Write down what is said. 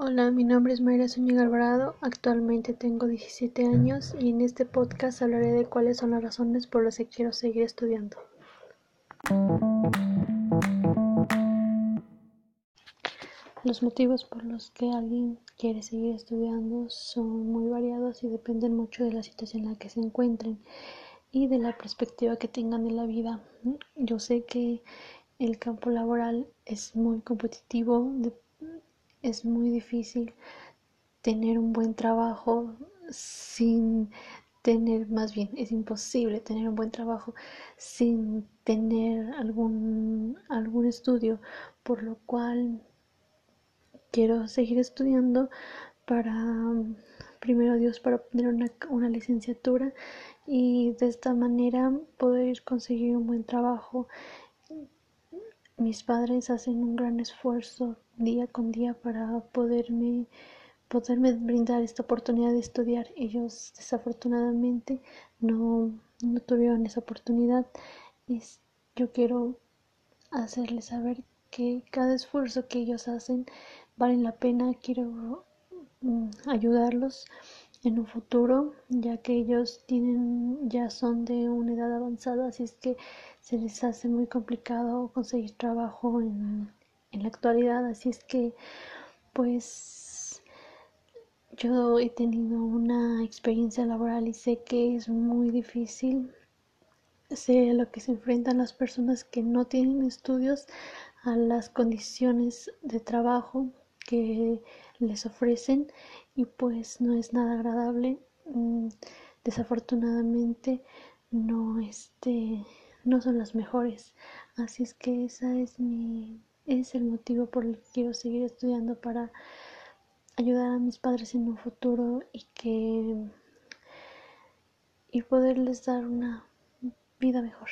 Hola, mi nombre es Mayra Zúñiga Alvarado, actualmente tengo 17 años y en este podcast hablaré de cuáles son las razones por las que quiero seguir estudiando. Los motivos por los que alguien quiere seguir estudiando son muy variados y dependen mucho de la situación en la que se encuentren y de la perspectiva que tengan de la vida. Yo sé que el campo laboral es muy competitivo, es muy difícil tener un buen trabajo sin tener, más bien, es imposible tener un buen trabajo sin tener algún, algún estudio, por lo cual quiero seguir estudiando para, primero Dios, para obtener una, una licenciatura y de esta manera poder conseguir un buen trabajo mis padres hacen un gran esfuerzo día con día para poderme poderme brindar esta oportunidad de estudiar. Ellos desafortunadamente no, no tuvieron esa oportunidad. Es, yo quiero hacerles saber que cada esfuerzo que ellos hacen vale la pena. Quiero mm, ayudarlos en un futuro, ya que ellos tienen, ya son de una edad avanzada, así es que se les hace muy complicado conseguir trabajo en, en la actualidad, así es que pues yo he tenido una experiencia laboral y sé que es muy difícil, sé lo que se enfrentan las personas que no tienen estudios, a las condiciones de trabajo que les ofrecen y pues no es nada agradable. Mm, desafortunadamente no este no son las mejores. Así es que esa es mi es el motivo por el que quiero seguir estudiando para ayudar a mis padres en un futuro y que y poderles dar una vida mejor